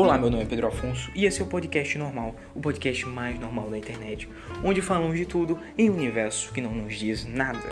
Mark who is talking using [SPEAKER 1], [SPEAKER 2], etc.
[SPEAKER 1] Olá, meu nome é Pedro Afonso e esse é o podcast normal, o podcast mais normal da internet, onde falamos de tudo em um universo que não nos diz nada.